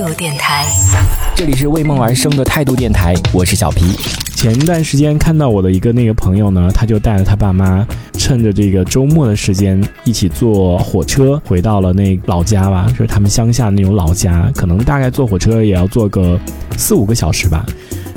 度电台，这里是为梦而生的态度电台，我是小皮。前一段时间看到我的一个那个朋友呢，他就带着他爸妈，趁着这个周末的时间，一起坐火车回到了那老家吧，就是他们乡下那种老家，可能大概坐火车也要坐个四五个小时吧。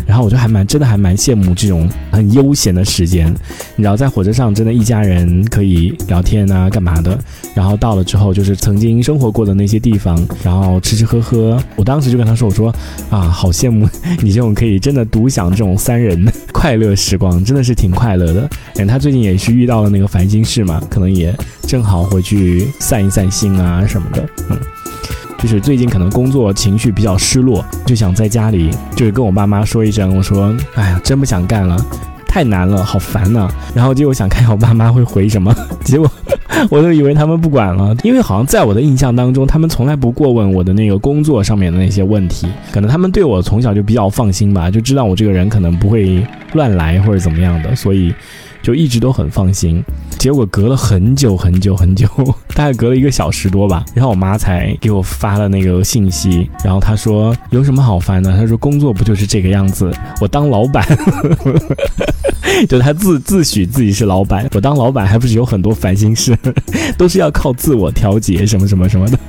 然后我就还蛮真的还蛮羡慕这种很悠闲的时间，你知道在火车上真的一家人可以聊天啊干嘛的，然后到了之后就是曾经生活过的那些地方，然后吃吃喝喝。我当时就跟他说，我说啊好羡慕你这种可以真的独享这种三人快乐时光，真的是挺快乐的。嗯，他最近也是遇到了那个烦心事嘛，可能也正好回去散一散心啊什么的，嗯。就是最近可能工作情绪比较失落，就想在家里就是跟我爸妈说一声，我说哎呀，真不想干了，太难了，好烦呐。然后结果想看下我爸妈会回什么，结果我都以为他们不管了，因为好像在我的印象当中，他们从来不过问我的那个工作上面的那些问题，可能他们对我从小就比较放心吧，就知道我这个人可能不会乱来或者怎么样的，所以。就一直都很放心，结果隔了很久很久很久，大概隔了一个小时多吧，然后我妈才给我发了那个信息，然后她说有什么好烦的？她说工作不就是这个样子？我当老板，就她自自诩自己是老板，我当老板还不是有很多烦心事，都是要靠自我调节什么什么什么的。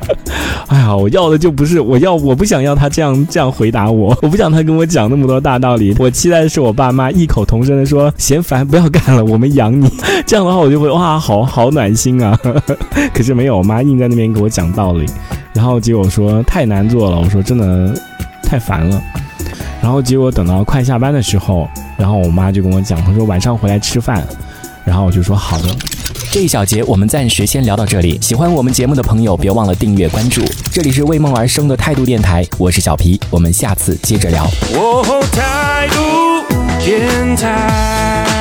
哎呀，我要的就不是我要，我不想要他这样这样回答我，我不想他跟我讲那么多大道理。我期待的是我爸妈异口同声的说嫌烦不要干了，我们养你。这样的话我就会哇，好好暖心啊。可是没有，我妈硬在那边给我讲道理，然后结果说太难做了，我说真的太烦了。然后结果等到快下班的时候，然后我妈就跟我讲，她说晚上回来吃饭，然后我就说好的。这一小节我们暂时先聊到这里。喜欢我们节目的朋友，别忘了订阅关注。这里是为梦而生的态度电台，我是小皮，我们下次接着聊。态度电台。